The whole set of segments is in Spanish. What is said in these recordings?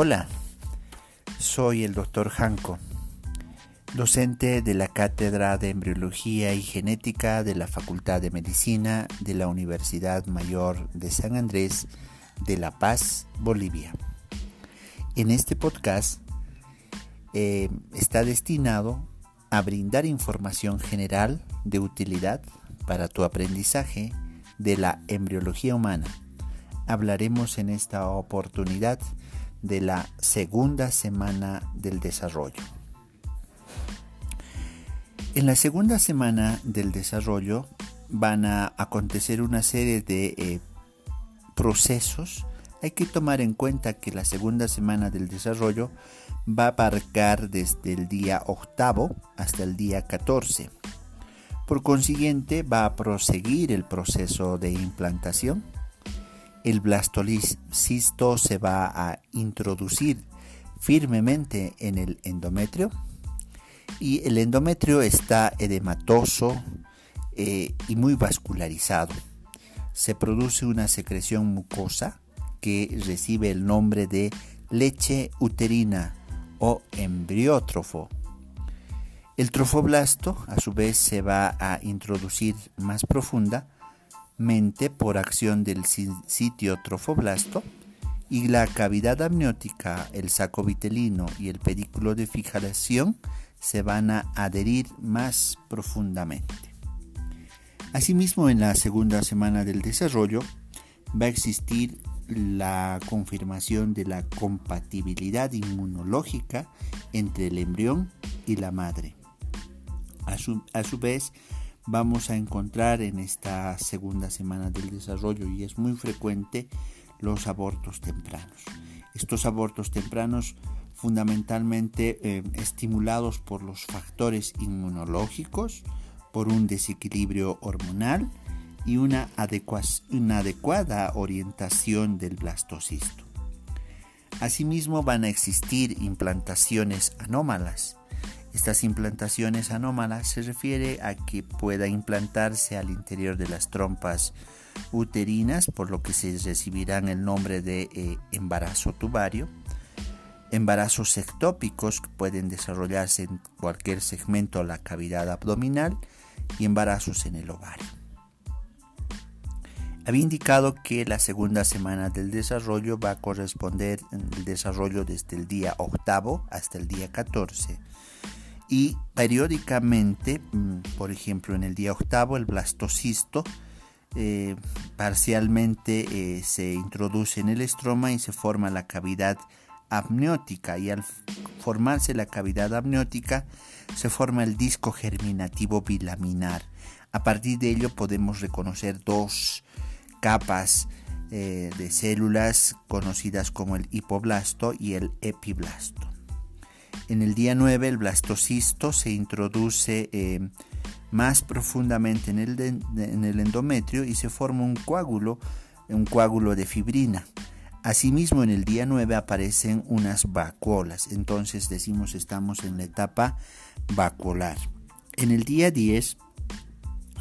Hola, soy el doctor Janko, docente de la Cátedra de Embriología y Genética de la Facultad de Medicina de la Universidad Mayor de San Andrés de La Paz, Bolivia. En este podcast eh, está destinado a brindar información general de utilidad para tu aprendizaje de la embriología humana. Hablaremos en esta oportunidad de la segunda semana del desarrollo. En la segunda semana del desarrollo van a acontecer una serie de eh, procesos. Hay que tomar en cuenta que la segunda semana del desarrollo va a abarcar desde el día octavo hasta el día 14. Por consiguiente, va a proseguir el proceso de implantación el blastocisto se va a introducir firmemente en el endometrio y el endometrio está edematoso eh, y muy vascularizado. Se produce una secreción mucosa que recibe el nombre de leche uterina o embriótrofo. El trofoblasto a su vez se va a introducir más profunda mente por acción del sitio trofoblasto y la cavidad amniótica, el saco vitelino y el pedículo de fijación se van a adherir más profundamente. Asimismo, en la segunda semana del desarrollo va a existir la confirmación de la compatibilidad inmunológica entre el embrión y la madre. A su, a su vez, vamos a encontrar en esta segunda semana del desarrollo y es muy frecuente los abortos tempranos. Estos abortos tempranos fundamentalmente eh, estimulados por los factores inmunológicos, por un desequilibrio hormonal y una, una adecuada orientación del blastocisto. Asimismo van a existir implantaciones anómalas estas implantaciones anómalas se refiere a que pueda implantarse al interior de las trompas uterinas, por lo que se recibirán el nombre de eh, embarazo tubario. Embarazos ectópicos que pueden desarrollarse en cualquier segmento de la cavidad abdominal y embarazos en el ovario. Había indicado que la segunda semana del desarrollo va a corresponder el desarrollo desde el día octavo hasta el día 14 y periódicamente, mm, por ejemplo en el día octavo, el blastocisto eh, parcialmente eh, se introduce en el estroma y se forma la cavidad amniótica y al formarse la cavidad amniótica se forma el disco germinativo bilaminar. A partir de ello podemos reconocer dos capas eh, de células conocidas como el hipoblasto y el epiblasto. En el día 9 el blastocisto se introduce eh, más profundamente en el, en el endometrio y se forma un coágulo, un coágulo de fibrina. Asimismo, en el día 9 aparecen unas vacuolas, entonces decimos estamos en la etapa vacuolar. En el día 10,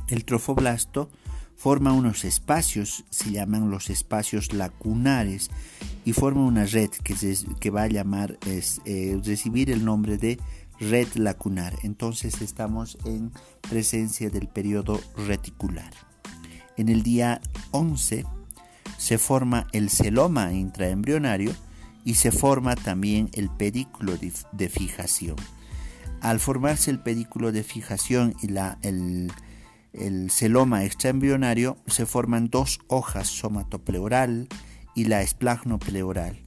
el trofoblasto forma unos espacios, se llaman los espacios lacunares, y forma una red que, que va a llamar, es, eh, recibir el nombre de red lacunar. Entonces estamos en presencia del periodo reticular. En el día 11 se forma el celoma intraembrionario y se forma también el pedículo de, fijación. Al formarse el pedículo de fijación y la, el, el celoma extraembrionario se forman dos hojas somatopleural y la esplagnopleural.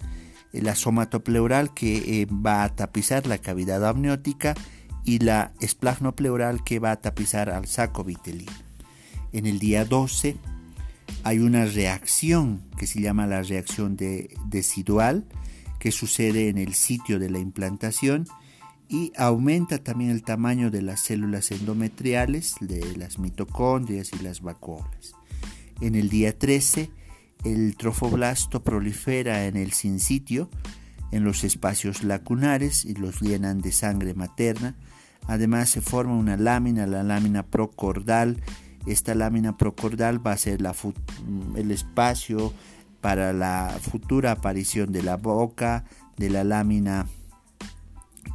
La somatopleural que eh, va a tapizar la cavidad amniótica y la esplagnopleural que va a tapizar al saco vitelino. En el día 12 hay una reacción que se llama la reacción de decidual que sucede en el sitio de la implantación y aumenta también el tamaño de las células endometriales, de las mitocondrias y las vacuolas. En el día 13, el trofoblasto prolifera en el sincitio, en los espacios lacunares y los llenan de sangre materna. Además se forma una lámina, la lámina procordal. Esta lámina procordal va a ser el espacio para la futura aparición de la boca, de la lámina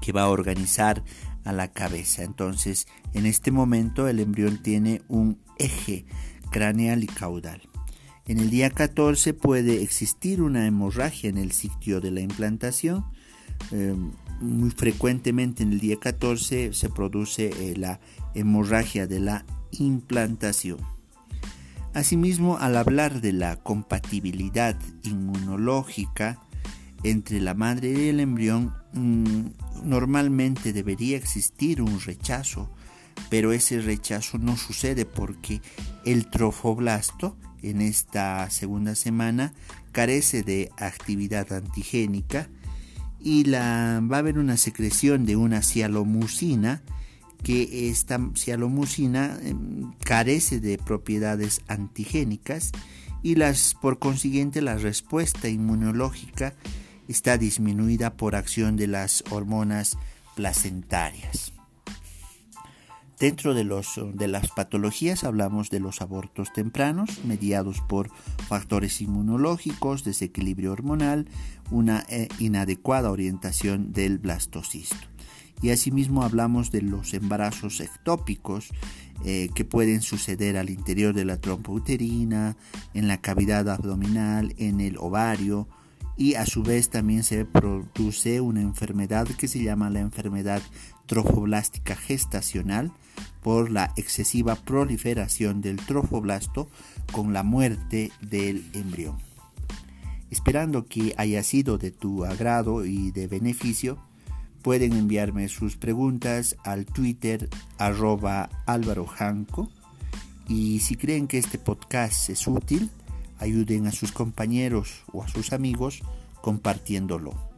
que va a organizar a la cabeza. Entonces, en este momento el embrión tiene un eje craneal y caudal. En el día 14 puede existir una hemorragia en el sitio de la implantación. Em, muy frecuentemente en el día 14 se produce eh, la hemorragia de la implantación. Asimismo, al hablar de la compatibilidad inmunológica entre la madre y el embrión, mm, normalmente debería existir un rechazo, pero ese rechazo no sucede porque el trofoblasto en esta segunda semana carece de actividad antigénica y la, va a haber una secreción de una cialomucina que esta cialomucina em, carece de propiedades antigénicas y las, por consiguiente la respuesta inmunológica está disminuida por acción de las hormonas placentarias. Dentro de, los, de las patologías hablamos de los abortos tempranos, mediados por factores inmunológicos, desequilibrio hormonal, una eh, inadecuada orientación del blastocisto. Y asimismo hablamos de los embarazos ectópicos eh, que pueden suceder al interior de la trompa uterina, en la cavidad abdominal, en el ovario, y a su vez también se produce una enfermedad que se llama la enfermedad trofoblástica gestacional por la excesiva proliferación del trofoblasto con la muerte del embrión. Esperando que haya sido de tu agrado y de beneficio, pueden enviarme sus preguntas al Twitter arroba y si creen que este podcast es útil, ayuden a sus compañeros o a sus amigos compartiéndolo.